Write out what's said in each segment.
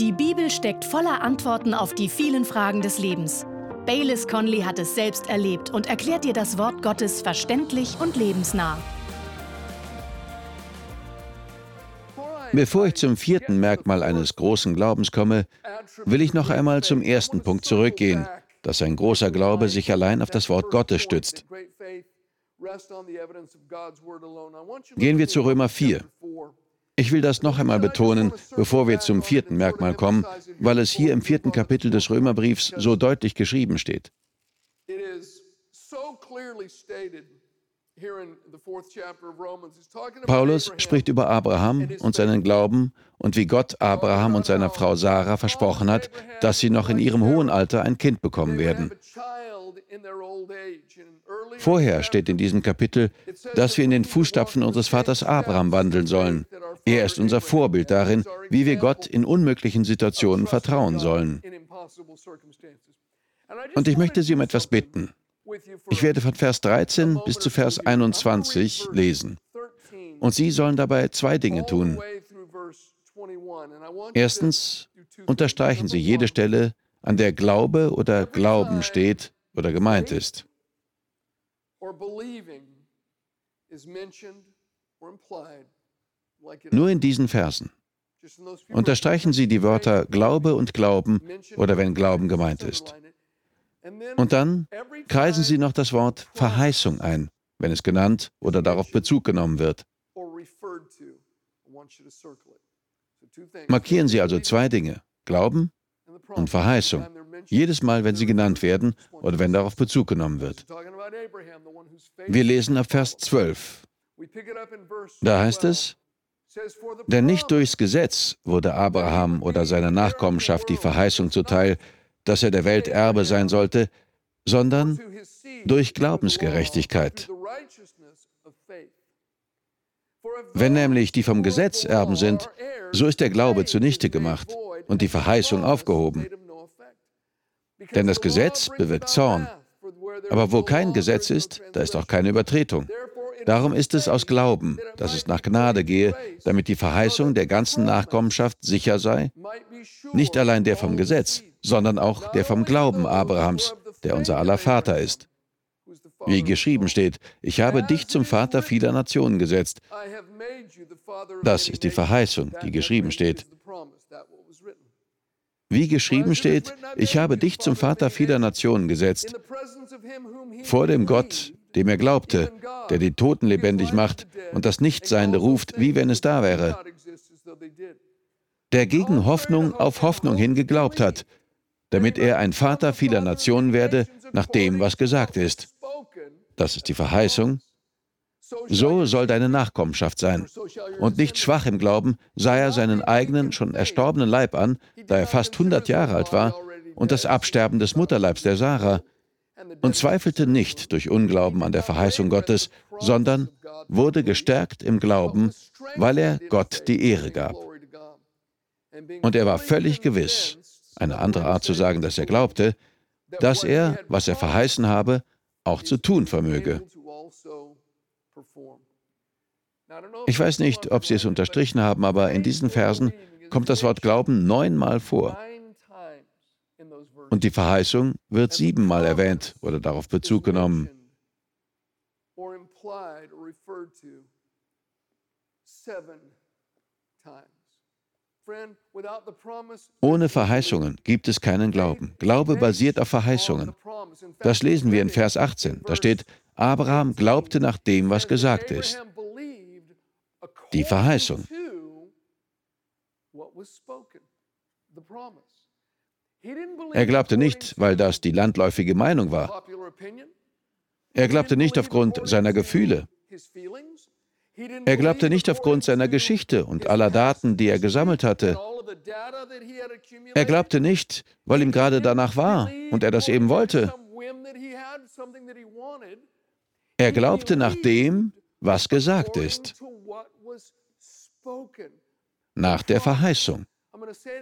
Die Bibel steckt voller Antworten auf die vielen Fragen des Lebens. Baylis Conley hat es selbst erlebt und erklärt dir das Wort Gottes verständlich und lebensnah. Bevor ich zum vierten Merkmal eines großen Glaubens komme, will ich noch einmal zum ersten Punkt zurückgehen, dass ein großer Glaube sich allein auf das Wort Gottes stützt. Gehen wir zu Römer 4. Ich will das noch einmal betonen, bevor wir zum vierten Merkmal kommen, weil es hier im vierten Kapitel des Römerbriefs so deutlich geschrieben steht. Paulus spricht über Abraham und seinen Glauben und wie Gott Abraham und seiner Frau Sarah versprochen hat, dass sie noch in ihrem hohen Alter ein Kind bekommen werden. Vorher steht in diesem Kapitel, dass wir in den Fußstapfen unseres Vaters Abraham wandeln sollen. Er ist unser Vorbild darin, wie wir Gott in unmöglichen Situationen vertrauen sollen. Und ich möchte Sie um etwas bitten. Ich werde von Vers 13 bis zu Vers 21 lesen. Und Sie sollen dabei zwei Dinge tun. Erstens unterstreichen Sie jede Stelle, an der Glaube oder Glauben steht oder gemeint ist. Nur in diesen Versen. Unterstreichen Sie die Wörter Glaube und Glauben oder wenn Glauben gemeint ist. Und dann kreisen Sie noch das Wort Verheißung ein, wenn es genannt oder darauf Bezug genommen wird. Markieren Sie also zwei Dinge, Glauben und Verheißung, jedes Mal, wenn sie genannt werden oder wenn darauf Bezug genommen wird. Wir lesen ab Vers 12. Da heißt es, denn nicht durchs Gesetz wurde Abraham oder seiner Nachkommenschaft die Verheißung zuteil, dass er der Welt Erbe sein sollte, sondern durch Glaubensgerechtigkeit. Wenn nämlich die vom Gesetz Erben sind, so ist der Glaube zunichte gemacht und die Verheißung aufgehoben. Denn das Gesetz bewirkt Zorn. Aber wo kein Gesetz ist, da ist auch keine Übertretung. Darum ist es aus Glauben, dass es nach Gnade gehe, damit die Verheißung der ganzen Nachkommenschaft sicher sei, nicht allein der vom Gesetz, sondern auch der vom Glauben Abrahams, der unser aller Vater ist. Wie geschrieben steht, ich habe dich zum Vater vieler Nationen gesetzt. Das ist die Verheißung, die geschrieben steht. Wie geschrieben steht, ich habe dich zum Vater vieler Nationen gesetzt, vor dem Gott, dem er glaubte, der die Toten lebendig macht und das Nichtseinende ruft, wie wenn es da wäre, der gegen Hoffnung auf Hoffnung hin geglaubt hat, damit er ein Vater vieler Nationen werde, nach dem, was gesagt ist. Das ist die Verheißung. So soll deine Nachkommenschaft sein. Und nicht schwach im Glauben sah er seinen eigenen, schon erstorbenen Leib an, da er fast 100 Jahre alt war, und das Absterben des Mutterleibs der Sarah, und zweifelte nicht durch Unglauben an der Verheißung Gottes, sondern wurde gestärkt im Glauben, weil er Gott die Ehre gab. Und er war völlig gewiss, eine andere Art zu sagen, dass er glaubte, dass er, was er verheißen habe, auch zu tun vermöge. Ich weiß nicht, ob Sie es unterstrichen haben, aber in diesen Versen kommt das Wort Glauben neunmal vor. Und die Verheißung wird siebenmal erwähnt oder darauf Bezug genommen. Ohne Verheißungen gibt es keinen Glauben. Glaube basiert auf Verheißungen. Das lesen wir in Vers 18. Da steht, Abraham glaubte nach dem, was gesagt ist. Die Verheißung. Er glaubte nicht, weil das die landläufige Meinung war. Er glaubte nicht aufgrund seiner Gefühle. Er glaubte nicht aufgrund seiner Geschichte und aller Daten, die er gesammelt hatte. Er glaubte nicht, weil ihm gerade danach war und er das eben wollte. Er glaubte nach dem, was gesagt ist. Nach der Verheißung.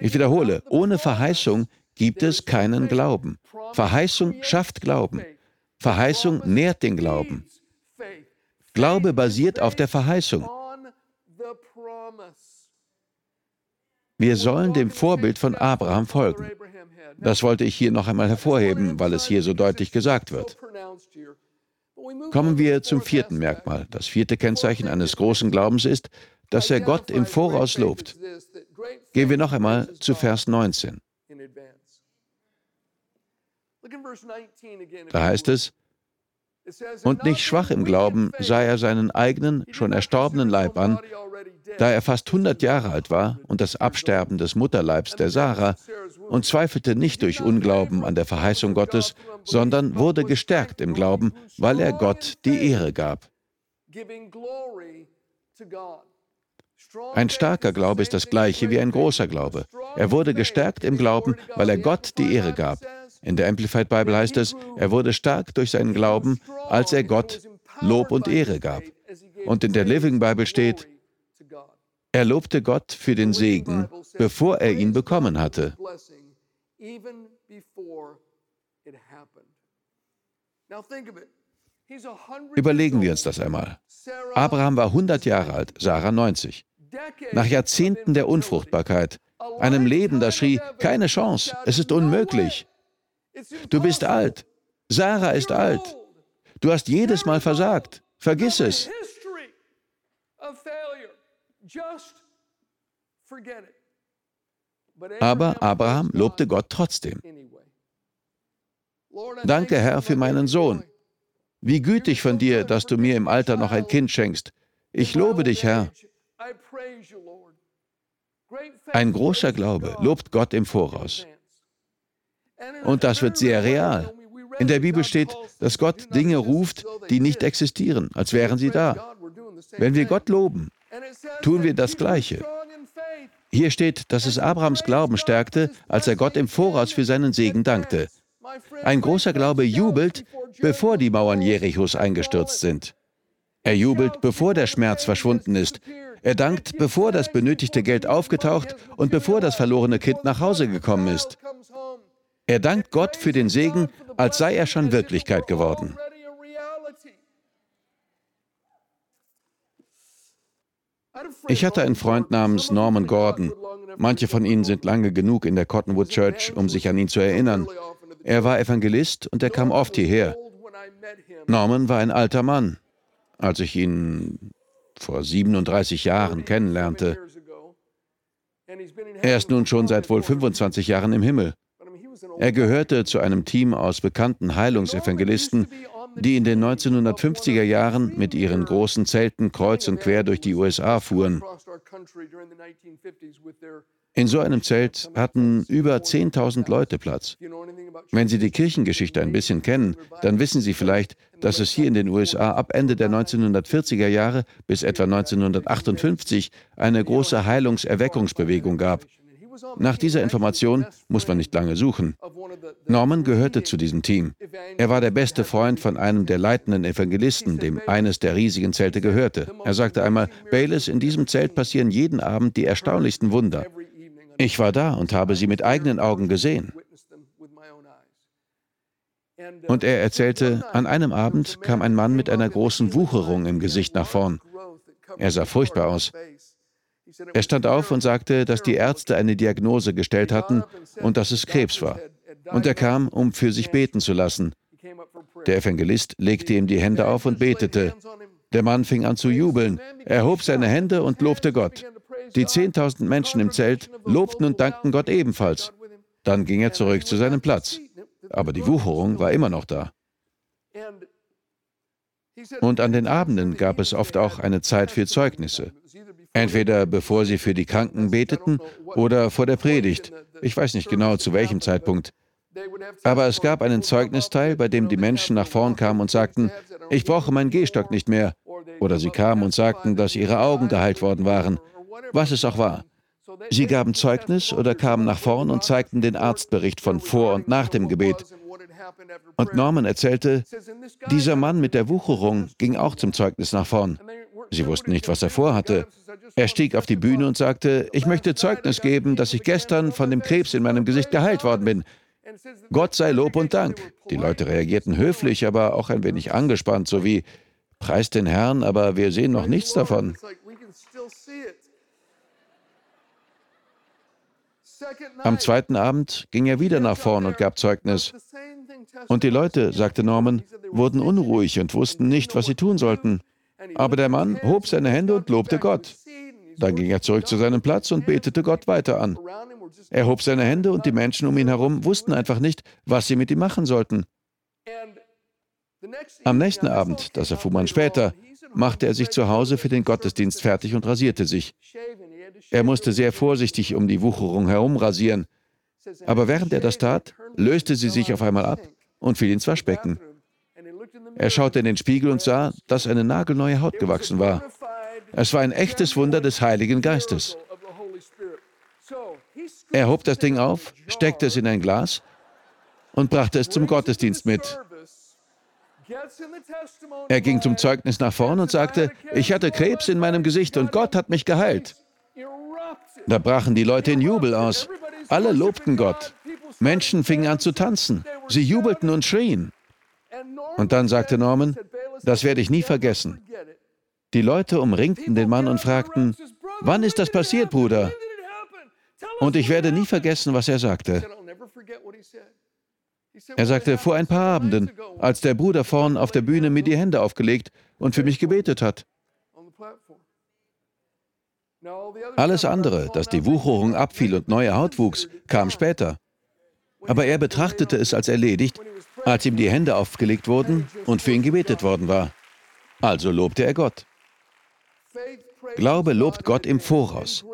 Ich wiederhole, ohne Verheißung gibt es keinen Glauben. Verheißung schafft Glauben. Verheißung nährt den Glauben. Glaube basiert auf der Verheißung. Wir sollen dem Vorbild von Abraham folgen. Das wollte ich hier noch einmal hervorheben, weil es hier so deutlich gesagt wird. Kommen wir zum vierten Merkmal. Das vierte Kennzeichen eines großen Glaubens ist, dass er Gott im Voraus lobt. Gehen wir noch einmal zu Vers 19. Da heißt es, und nicht schwach im Glauben sah er seinen eigenen, schon erstorbenen Leib an, da er fast 100 Jahre alt war und das Absterben des Mutterleibs der Sarah und zweifelte nicht durch Unglauben an der Verheißung Gottes, sondern wurde gestärkt im Glauben, weil er Gott die Ehre gab. Ein starker Glaube ist das gleiche wie ein großer Glaube. Er wurde gestärkt im Glauben, weil er Gott die Ehre gab. In der Amplified Bible heißt es, er wurde stark durch seinen Glauben, als er Gott Lob und Ehre gab. Und in der Living Bible steht, er lobte Gott für den Segen, bevor er ihn bekommen hatte. Überlegen wir uns das einmal. Abraham war 100 Jahre alt, Sarah 90. Nach Jahrzehnten der Unfruchtbarkeit, einem Leben, das schrie, keine Chance, es ist unmöglich, Du bist alt. Sarah ist alt. Du hast jedes Mal versagt. Vergiss es. Aber Abraham lobte Gott trotzdem. Danke, Herr, für meinen Sohn. Wie gütig von dir, dass du mir im Alter noch ein Kind schenkst. Ich lobe dich, Herr. Ein großer Glaube lobt Gott im Voraus. Und das wird sehr real. In der Bibel steht, dass Gott Dinge ruft, die nicht existieren, als wären sie da. Wenn wir Gott loben, tun wir das Gleiche. Hier steht, dass es Abrahams Glauben stärkte, als er Gott im Voraus für seinen Segen dankte. Ein großer Glaube jubelt, bevor die Mauern Jerichos eingestürzt sind. Er jubelt, bevor der Schmerz verschwunden ist. Er dankt, bevor das benötigte Geld aufgetaucht und bevor das verlorene Kind nach Hause gekommen ist. Er dankt Gott für den Segen, als sei er schon Wirklichkeit geworden. Ich hatte einen Freund namens Norman Gordon. Manche von Ihnen sind lange genug in der Cottonwood Church, um sich an ihn zu erinnern. Er war Evangelist und er kam oft hierher. Norman war ein alter Mann. Als ich ihn vor 37 Jahren kennenlernte, er ist nun schon seit wohl 25 Jahren im Himmel. Er gehörte zu einem Team aus bekannten Heilungsevangelisten, die in den 1950er Jahren mit ihren großen Zelten kreuz und quer durch die USA fuhren. In so einem Zelt hatten über 10.000 Leute Platz. Wenn Sie die Kirchengeschichte ein bisschen kennen, dann wissen Sie vielleicht, dass es hier in den USA ab Ende der 1940er Jahre bis etwa 1958 eine große Heilungserweckungsbewegung gab. Nach dieser Information muss man nicht lange suchen. Norman gehörte zu diesem Team. Er war der beste Freund von einem der leitenden Evangelisten, dem eines der riesigen Zelte gehörte. Er sagte einmal, Bayless, in diesem Zelt passieren jeden Abend die erstaunlichsten Wunder. Ich war da und habe sie mit eigenen Augen gesehen. Und er erzählte, an einem Abend kam ein Mann mit einer großen Wucherung im Gesicht nach vorn. Er sah furchtbar aus. Er stand auf und sagte, dass die Ärzte eine Diagnose gestellt hatten und dass es Krebs war. Und er kam, um für sich beten zu lassen. Der Evangelist legte ihm die Hände auf und betete. Der Mann fing an zu jubeln. Er hob seine Hände und lobte Gott. Die 10.000 Menschen im Zelt lobten und dankten Gott ebenfalls. Dann ging er zurück zu seinem Platz. Aber die Wucherung war immer noch da. Und an den Abenden gab es oft auch eine Zeit für Zeugnisse. Entweder bevor sie für die Kranken beteten oder vor der Predigt. Ich weiß nicht genau, zu welchem Zeitpunkt. Aber es gab einen Zeugnisteil, bei dem die Menschen nach vorn kamen und sagten, ich brauche meinen Gehstock nicht mehr. Oder sie kamen und sagten, dass ihre Augen geheilt worden waren. Was es auch war. Sie gaben Zeugnis oder kamen nach vorn und zeigten den Arztbericht von vor und nach dem Gebet. Und Norman erzählte, dieser Mann mit der Wucherung ging auch zum Zeugnis nach vorn. Sie wussten nicht, was er vorhatte. Er stieg auf die Bühne und sagte, ich möchte Zeugnis geben, dass ich gestern von dem Krebs in meinem Gesicht geheilt worden bin. Gott sei Lob und Dank. Die Leute reagierten höflich, aber auch ein wenig angespannt, so wie, preis den Herrn, aber wir sehen noch nichts davon. Am zweiten Abend ging er wieder nach vorn und gab Zeugnis. Und die Leute, sagte Norman, wurden unruhig und wussten nicht, was sie tun sollten. Aber der Mann hob seine Hände und lobte Gott. Dann ging er zurück zu seinem Platz und betete Gott weiter an. Er hob seine Hände und die Menschen um ihn herum wussten einfach nicht, was sie mit ihm machen sollten. Am nächsten Abend, das erfuhr man später, machte er sich zu Hause für den Gottesdienst fertig und rasierte sich. Er musste sehr vorsichtig um die Wucherung herumrasieren. Aber während er das tat, löste sie sich auf einmal ab und fiel ins Waschbecken. Er schaute in den Spiegel und sah, dass eine nagelneue Haut gewachsen war. Es war ein echtes Wunder des Heiligen Geistes. Er hob das Ding auf, steckte es in ein Glas und brachte es zum Gottesdienst mit. Er ging zum Zeugnis nach vorn und sagte, ich hatte Krebs in meinem Gesicht und Gott hat mich geheilt. Da brachen die Leute in Jubel aus. Alle lobten Gott. Menschen fingen an zu tanzen. Sie jubelten und schrien. Und dann sagte Norman, das werde ich nie vergessen. Die Leute umringten den Mann und fragten, wann ist das passiert, Bruder? Und ich werde nie vergessen, was er sagte. Er sagte, vor ein paar Abenden, als der Bruder vorn auf der Bühne mir die Hände aufgelegt und für mich gebetet hat. Alles andere, dass die Wucherung abfiel und neue Haut wuchs, kam später. Aber er betrachtete es als erledigt, als ihm die Hände aufgelegt wurden und für ihn gebetet worden war. Also lobte er Gott. Glaube lobt Gott im Voraus.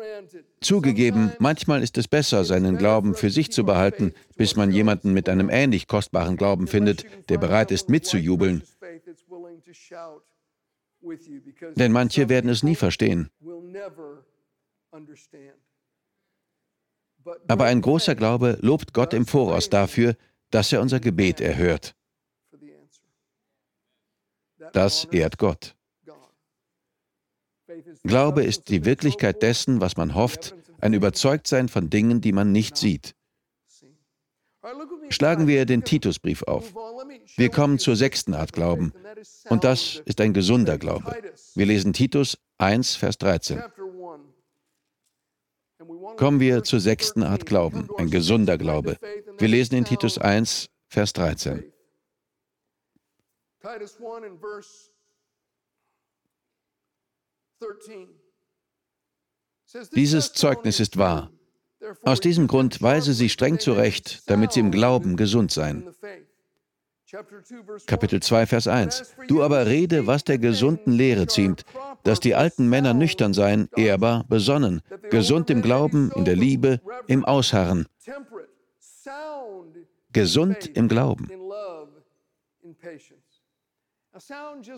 Zugegeben, manchmal ist es besser, seinen Glauben für sich zu behalten, bis man jemanden mit einem ähnlich kostbaren Glauben findet, der bereit ist mitzujubeln. Denn manche werden es nie verstehen. Aber ein großer Glaube lobt Gott im Voraus dafür, dass er unser Gebet erhört. Das ehrt Gott. Glaube ist die Wirklichkeit dessen, was man hofft, ein Überzeugtsein von Dingen, die man nicht sieht. Schlagen wir den Titusbrief auf. Wir kommen zur sechsten Art Glauben. Und das ist ein gesunder Glaube. Wir lesen Titus 1, Vers 13. Kommen wir zur sechsten Art Glauben, ein gesunder Glaube. Wir lesen in Titus 1, Vers 13. Titus 1 in verse 13. Dieses Zeugnis ist wahr. Aus diesem Grund weise sie streng zurecht, damit sie im Glauben gesund seien. Kapitel 2, Vers 1. Du aber rede, was der gesunden Lehre ziemt, dass die alten Männer nüchtern seien, ehrbar, besonnen, gesund im Glauben, in der Liebe, im Ausharren. Gesund im Glauben.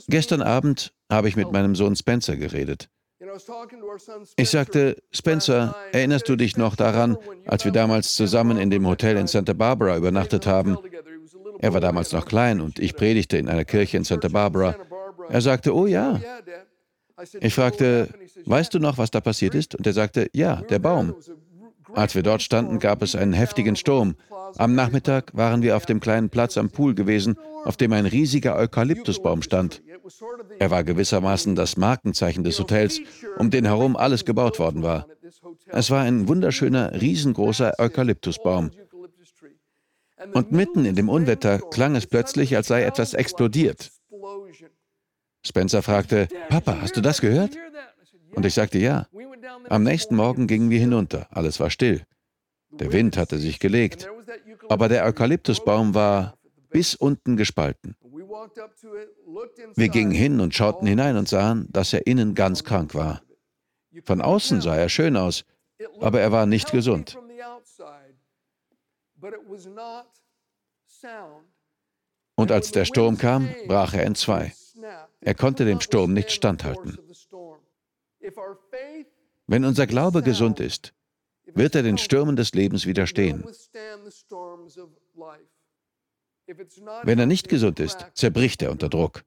Gestern Abend habe ich mit meinem Sohn Spencer geredet. Ich sagte, Spencer, erinnerst du dich noch daran, als wir damals zusammen in dem Hotel in Santa Barbara übernachtet haben? Er war damals noch klein und ich predigte in einer Kirche in Santa Barbara. Er sagte, oh ja. Ich fragte, weißt du noch, was da passiert ist? Und er sagte, ja, der Baum. Als wir dort standen, gab es einen heftigen Sturm. Am Nachmittag waren wir auf dem kleinen Platz am Pool gewesen, auf dem ein riesiger Eukalyptusbaum stand. Er war gewissermaßen das Markenzeichen des Hotels, um den herum alles gebaut worden war. Es war ein wunderschöner, riesengroßer Eukalyptusbaum. Und mitten in dem Unwetter klang es plötzlich, als sei etwas explodiert. Spencer fragte, Papa, hast du das gehört? Und ich sagte ja. Am nächsten Morgen gingen wir hinunter. Alles war still. Der Wind hatte sich gelegt. Aber der Eukalyptusbaum war bis unten gespalten. Wir gingen hin und schauten hinein und sahen, dass er innen ganz krank war. Von außen sah er schön aus, aber er war nicht gesund. Und als der Sturm kam, brach er in zwei. Er konnte dem Sturm nicht standhalten. Wenn unser Glaube gesund ist, wird er den Stürmen des Lebens widerstehen. Wenn er nicht gesund ist, zerbricht er unter Druck.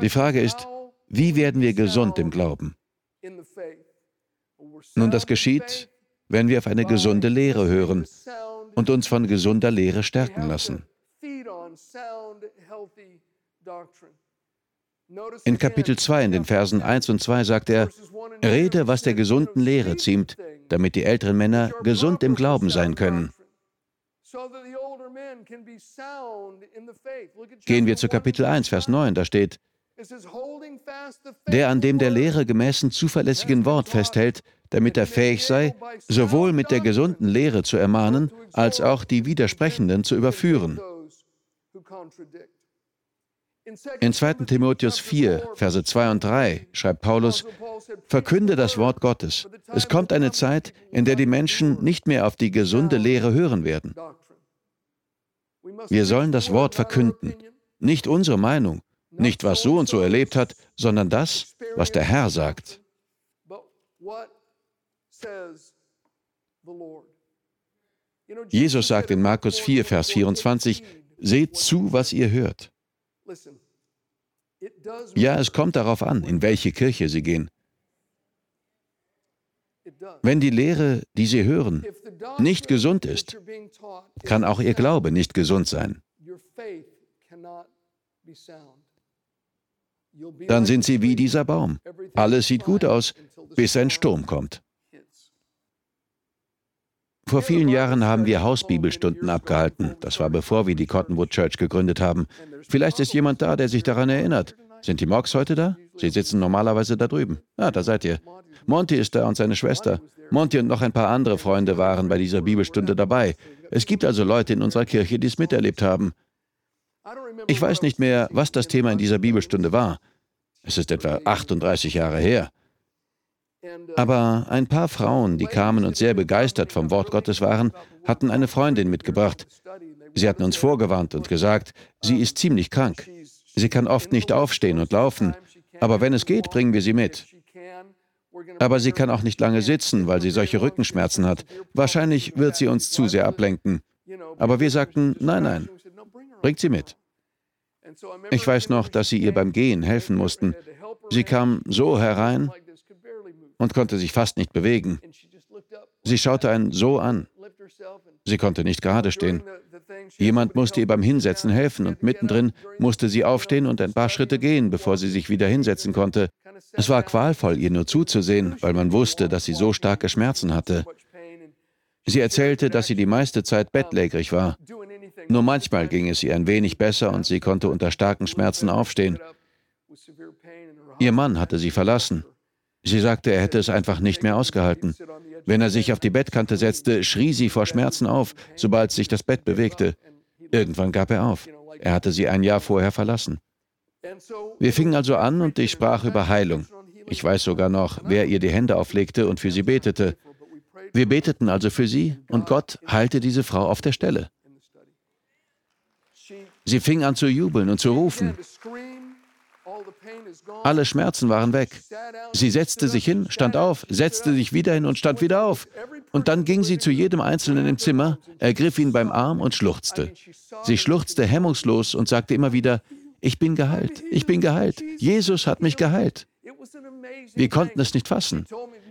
Die Frage ist, wie werden wir gesund im Glauben? Nun, das geschieht, wenn wir auf eine gesunde Lehre hören und uns von gesunder Lehre stärken lassen. In Kapitel 2, in den Versen 1 und 2 sagt er, Rede, was der gesunden Lehre ziemt, damit die älteren Männer gesund im Glauben sein können. Gehen wir zu Kapitel 1, Vers 9, da steht, der an dem der Lehre gemäßen zuverlässigen Wort festhält, damit er fähig sei, sowohl mit der gesunden Lehre zu ermahnen, als auch die Widersprechenden zu überführen. In 2. Timotheus 4, Verse 2 und 3 schreibt Paulus, Verkünde das Wort Gottes. Es kommt eine Zeit, in der die Menschen nicht mehr auf die gesunde Lehre hören werden. Wir sollen das Wort verkünden, nicht unsere Meinung, nicht was so und so erlebt hat, sondern das, was der Herr sagt. Jesus sagt in Markus 4, Vers 24, Seht zu, was ihr hört. Ja, es kommt darauf an, in welche Kirche Sie gehen. Wenn die Lehre, die Sie hören, nicht gesund ist, kann auch Ihr Glaube nicht gesund sein. Dann sind Sie wie dieser Baum. Alles sieht gut aus, bis ein Sturm kommt. Vor vielen Jahren haben wir Hausbibelstunden abgehalten. Das war bevor wir die Cottonwood Church gegründet haben. Vielleicht ist jemand da, der sich daran erinnert. Sind die Mox heute da? Sie sitzen normalerweise da drüben. Ah, da seid ihr. Monty ist da und seine Schwester. Monty und noch ein paar andere Freunde waren bei dieser Bibelstunde dabei. Es gibt also Leute in unserer Kirche, die es miterlebt haben. Ich weiß nicht mehr, was das Thema in dieser Bibelstunde war. Es ist etwa 38 Jahre her. Aber ein paar Frauen, die kamen und sehr begeistert vom Wort Gottes waren, hatten eine Freundin mitgebracht. Sie hatten uns vorgewarnt und gesagt, sie ist ziemlich krank. Sie kann oft nicht aufstehen und laufen, aber wenn es geht, bringen wir sie mit. Aber sie kann auch nicht lange sitzen, weil sie solche Rückenschmerzen hat. Wahrscheinlich wird sie uns zu sehr ablenken. Aber wir sagten, nein, nein, bringt sie mit. Ich weiß noch, dass sie ihr beim Gehen helfen mussten. Sie kam so herein, und konnte sich fast nicht bewegen. Sie schaute einen so an. Sie konnte nicht gerade stehen. Jemand musste ihr beim Hinsetzen helfen und mittendrin musste sie aufstehen und ein paar Schritte gehen, bevor sie sich wieder hinsetzen konnte. Es war qualvoll, ihr nur zuzusehen, weil man wusste, dass sie so starke Schmerzen hatte. Sie erzählte, dass sie die meiste Zeit bettlägerig war. Nur manchmal ging es ihr ein wenig besser und sie konnte unter starken Schmerzen aufstehen. Ihr Mann hatte sie verlassen. Sie sagte, er hätte es einfach nicht mehr ausgehalten. Wenn er sich auf die Bettkante setzte, schrie sie vor Schmerzen auf, sobald sich das Bett bewegte. Irgendwann gab er auf. Er hatte sie ein Jahr vorher verlassen. Wir fingen also an und ich sprach über Heilung. Ich weiß sogar noch, wer ihr die Hände auflegte und für sie betete. Wir beteten also für sie und Gott heilte diese Frau auf der Stelle. Sie fing an zu jubeln und zu rufen. Alle Schmerzen waren weg. Sie setzte sich hin, stand auf, setzte sich wieder hin und stand wieder auf. Und dann ging sie zu jedem Einzelnen im Zimmer, ergriff ihn beim Arm und schluchzte. Sie schluchzte hemmungslos und sagte immer wieder, ich bin geheilt, ich bin geheilt, Jesus hat mich geheilt. Wir konnten es nicht fassen.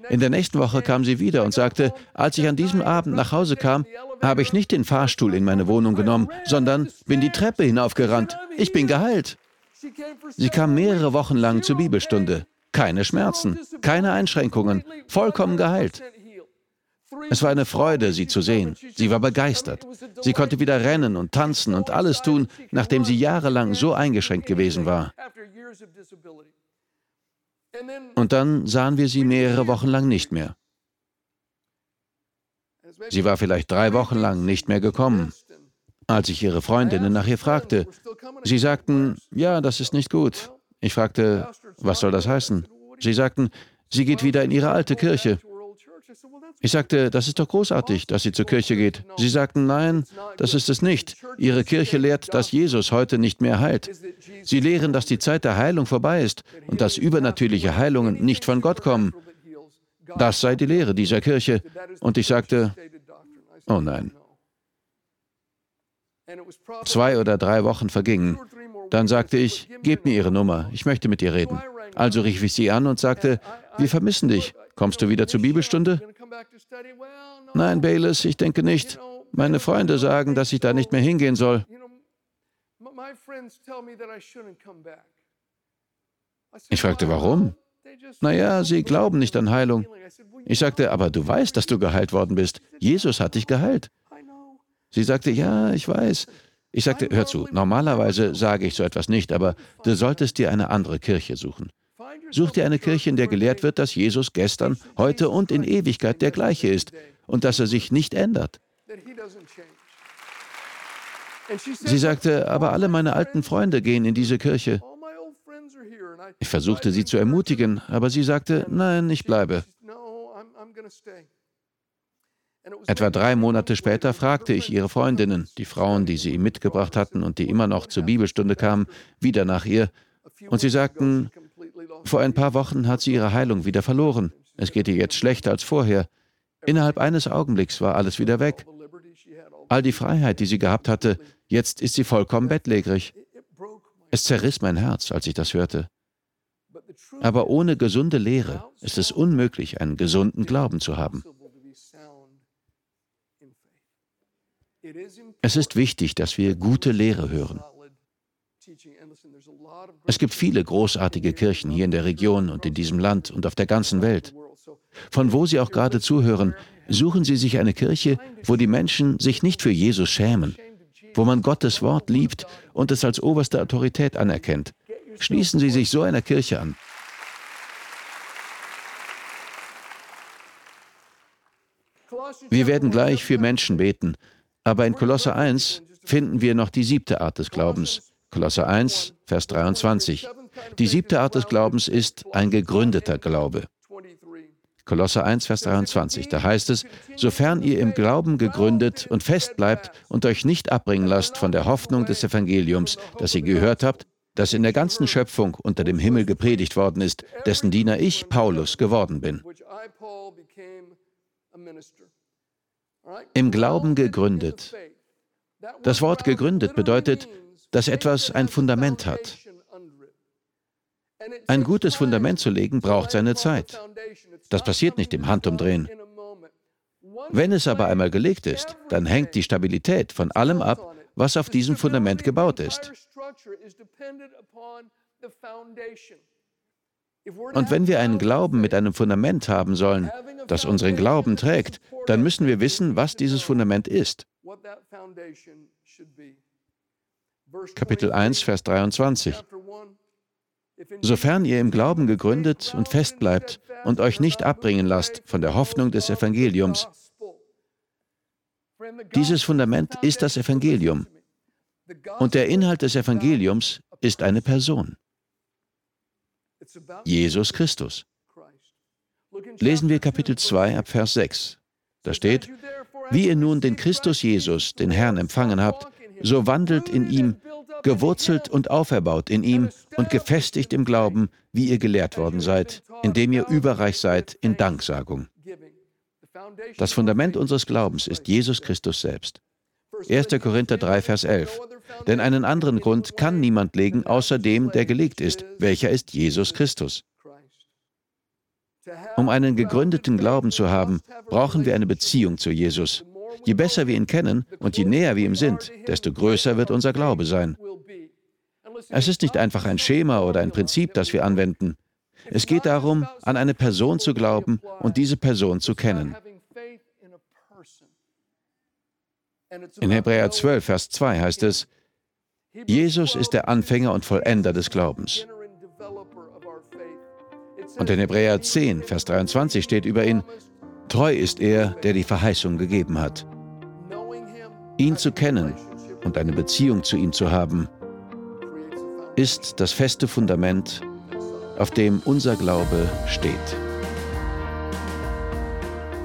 In der nächsten Woche kam sie wieder und sagte, als ich an diesem Abend nach Hause kam, habe ich nicht den Fahrstuhl in meine Wohnung genommen, sondern bin die Treppe hinaufgerannt. Ich bin geheilt. Sie kam mehrere Wochen lang zur Bibelstunde. Keine Schmerzen, keine Einschränkungen, vollkommen geheilt. Es war eine Freude, sie zu sehen. Sie war begeistert. Sie konnte wieder rennen und tanzen und alles tun, nachdem sie jahrelang so eingeschränkt gewesen war. Und dann sahen wir sie mehrere Wochen lang nicht mehr. Sie war vielleicht drei Wochen lang nicht mehr gekommen. Als ich ihre Freundinnen nach ihr fragte, sie sagten, ja, das ist nicht gut. Ich fragte, was soll das heißen? Sie sagten, sie geht wieder in ihre alte Kirche. Ich sagte, das ist doch großartig, dass sie zur Kirche geht. Sie sagten, nein, das ist es nicht. Ihre Kirche lehrt, dass Jesus heute nicht mehr heilt. Sie lehren, dass die Zeit der Heilung vorbei ist und dass übernatürliche Heilungen nicht von Gott kommen. Das sei die Lehre dieser Kirche. Und ich sagte, oh nein. Zwei oder drei Wochen vergingen. Dann sagte ich, gebt mir Ihre Nummer, ich möchte mit ihr reden. Also rief ich sie an und sagte, wir vermissen dich. Kommst du wieder zur Bibelstunde? Nein, Bayless, ich denke nicht. Meine Freunde sagen, dass ich da nicht mehr hingehen soll. Ich fragte, warum? Naja, sie glauben nicht an Heilung. Ich sagte, aber du weißt, dass du geheilt worden bist. Jesus hat dich geheilt. Sie sagte, ja, ich weiß. Ich sagte, hör zu, normalerweise sage ich so etwas nicht, aber du solltest dir eine andere Kirche suchen. Such dir eine Kirche, in der gelehrt wird, dass Jesus gestern, heute und in Ewigkeit der gleiche ist und dass er sich nicht ändert. Sie sagte, aber alle meine alten Freunde gehen in diese Kirche. Ich versuchte sie zu ermutigen, aber sie sagte, nein, ich bleibe. Etwa drei Monate später fragte ich ihre Freundinnen, die Frauen, die sie ihm mitgebracht hatten und die immer noch zur Bibelstunde kamen, wieder nach ihr. Und sie sagten, vor ein paar Wochen hat sie ihre Heilung wieder verloren. Es geht ihr jetzt schlechter als vorher. Innerhalb eines Augenblicks war alles wieder weg. All die Freiheit, die sie gehabt hatte, jetzt ist sie vollkommen bettlägerig. Es zerriss mein Herz, als ich das hörte. Aber ohne gesunde Lehre ist es unmöglich, einen gesunden Glauben zu haben. Es ist wichtig, dass wir gute Lehre hören. Es gibt viele großartige Kirchen hier in der Region und in diesem Land und auf der ganzen Welt. Von wo Sie auch gerade zuhören, suchen Sie sich eine Kirche, wo die Menschen sich nicht für Jesus schämen, wo man Gottes Wort liebt und es als oberste Autorität anerkennt. Schließen Sie sich so einer Kirche an. Wir werden gleich für Menschen beten, aber in Kolosse 1 finden wir noch die siebte Art des Glaubens. Kolosse 1, Vers 23. Die siebte Art des Glaubens ist ein gegründeter Glaube. Kolosse 1, Vers 23. Da heißt es, sofern ihr im Glauben gegründet und fest bleibt und euch nicht abbringen lasst von der Hoffnung des Evangeliums, das ihr gehört habt, das in der ganzen Schöpfung unter dem Himmel gepredigt worden ist, dessen Diener ich, Paulus, geworden bin. Im Glauben gegründet. Das Wort gegründet bedeutet, dass etwas ein Fundament hat. Ein gutes Fundament zu legen braucht seine Zeit. Das passiert nicht im Handumdrehen. Wenn es aber einmal gelegt ist, dann hängt die Stabilität von allem ab, was auf diesem Fundament gebaut ist. Und wenn wir einen Glauben mit einem Fundament haben sollen, das unseren Glauben trägt, dann müssen wir wissen, was dieses Fundament ist. Kapitel 1, Vers 23. Sofern ihr im Glauben gegründet und fest bleibt und euch nicht abbringen lasst von der Hoffnung des Evangeliums. Dieses Fundament ist das Evangelium. Und der Inhalt des Evangeliums ist eine Person. Jesus Christus. Lesen wir Kapitel 2 ab Vers 6. Da steht, wie ihr nun den Christus Jesus, den Herrn, empfangen habt, so wandelt in ihm, gewurzelt und auferbaut in ihm und gefestigt im Glauben, wie ihr gelehrt worden seid, indem ihr überreich seid in Danksagung. Das Fundament unseres Glaubens ist Jesus Christus selbst. 1. Korinther 3, Vers 11. Denn einen anderen Grund kann niemand legen, außer dem, der gelegt ist, welcher ist Jesus Christus. Um einen gegründeten Glauben zu haben, brauchen wir eine Beziehung zu Jesus. Je besser wir ihn kennen und je näher wir ihm sind, desto größer wird unser Glaube sein. Es ist nicht einfach ein Schema oder ein Prinzip, das wir anwenden. Es geht darum, an eine Person zu glauben und diese Person zu kennen. In Hebräer 12, Vers 2 heißt es, Jesus ist der Anfänger und Vollender des Glaubens. Und in Hebräer 10, Vers 23 steht über ihn, Treu ist er, der die Verheißung gegeben hat. Ihn zu kennen und eine Beziehung zu ihm zu haben, ist das feste Fundament, auf dem unser Glaube steht.